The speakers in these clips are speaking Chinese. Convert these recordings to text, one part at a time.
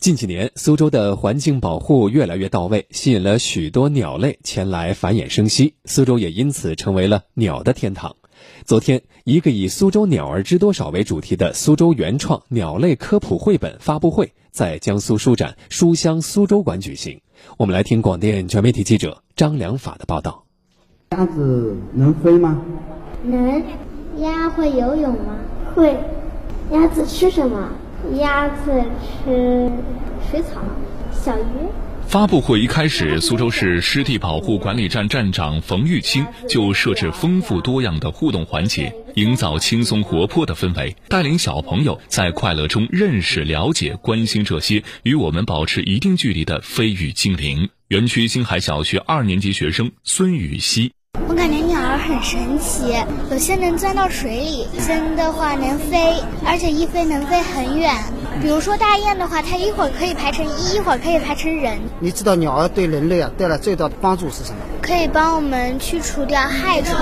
近几年，苏州的环境保护越来越到位，吸引了许多鸟类前来繁衍生息，苏州也因此成为了鸟的天堂。昨天，一个以“苏州鸟儿知多少”为主题的苏州原创鸟类科普绘本发布会在江苏书展书香苏州馆举行。我们来听广电全媒体记者张良法的报道。鸭子能飞吗？能。鸭会游泳吗？会。鸭子吃什么？鸭子吃水草、小鱼。发布会一开始，苏州市湿地保护管理站站长冯玉清就设置丰富多样的互动环节，营造轻松活泼的氛围，带领小朋友在快乐中认识、了解、关心这些与我们保持一定距离的飞羽精灵。园区星海小学二年级学生孙雨熙。我感觉鸟很神奇，有些能钻到水里，有些的话能飞，而且一飞能飞很远。比如说大雁的话，它一会儿可以排成一，一会儿可以排成人。你知道鸟儿对人类啊带来最大的帮助是什么？可以帮我们去除掉害虫，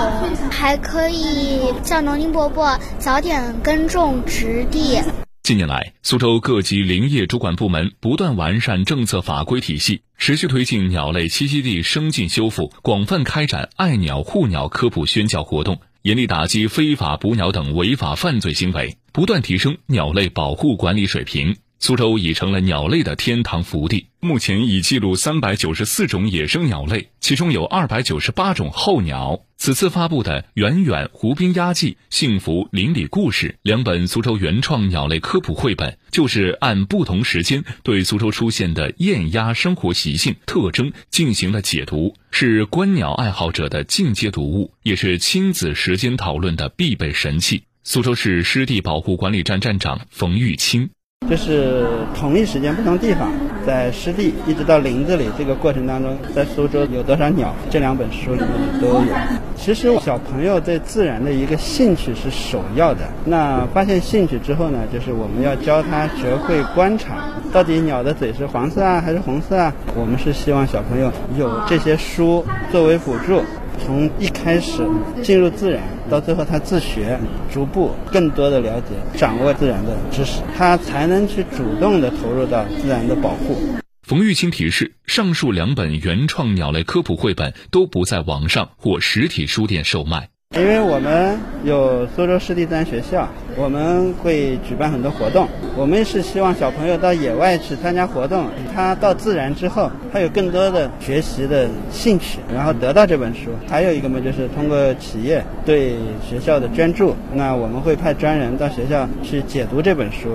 还可以叫农民伯伯早点耕种植地。近年来，苏州各级林业主管部门不断完善政策法规体系，持续推进鸟类栖息地生境修复，广泛开展爱鸟护鸟科普宣教活动，严厉打击非法捕鸟等违法犯罪行为，不断提升鸟类保护管理水平。苏州已成了鸟类的天堂福地，目前已记录三百九十四种野生鸟类，其中有二百九十八种候鸟。此次发布的《远远湖滨鸭记》《幸福邻里故事》两本苏州原创鸟类科普绘本，就是按不同时间对苏州出现的雁鸭生活习性特征进行了解读，是观鸟爱好者的进阶读物，也是亲子时间讨论的必备神器。苏州市湿地保护管理站站长冯玉清。就是同一时间不同地方，在湿地一直到林子里这个过程当中，在苏州有多少鸟？这两本书里面都有。其实小朋友对自然的一个兴趣是首要的。那发现兴趣之后呢，就是我们要教他学会观察，到底鸟的嘴是黄色啊还是红色啊？我们是希望小朋友有这些书作为辅助。从一开始进入自然，到最后他自学，逐步更多的了解、掌握自然的知识，他才能去主动的投入到自然的保护。冯玉清提示，上述两本原创鸟类科普绘本都不在网上或实体书店售卖。因为我们有苏州湿地自然学校，我们会举办很多活动。我们是希望小朋友到野外去参加活动，他到自然之后，他有更多的学习的兴趣，然后得到这本书。还有一个嘛，就是通过企业对学校的捐助，那我们会派专人到学校去解读这本书。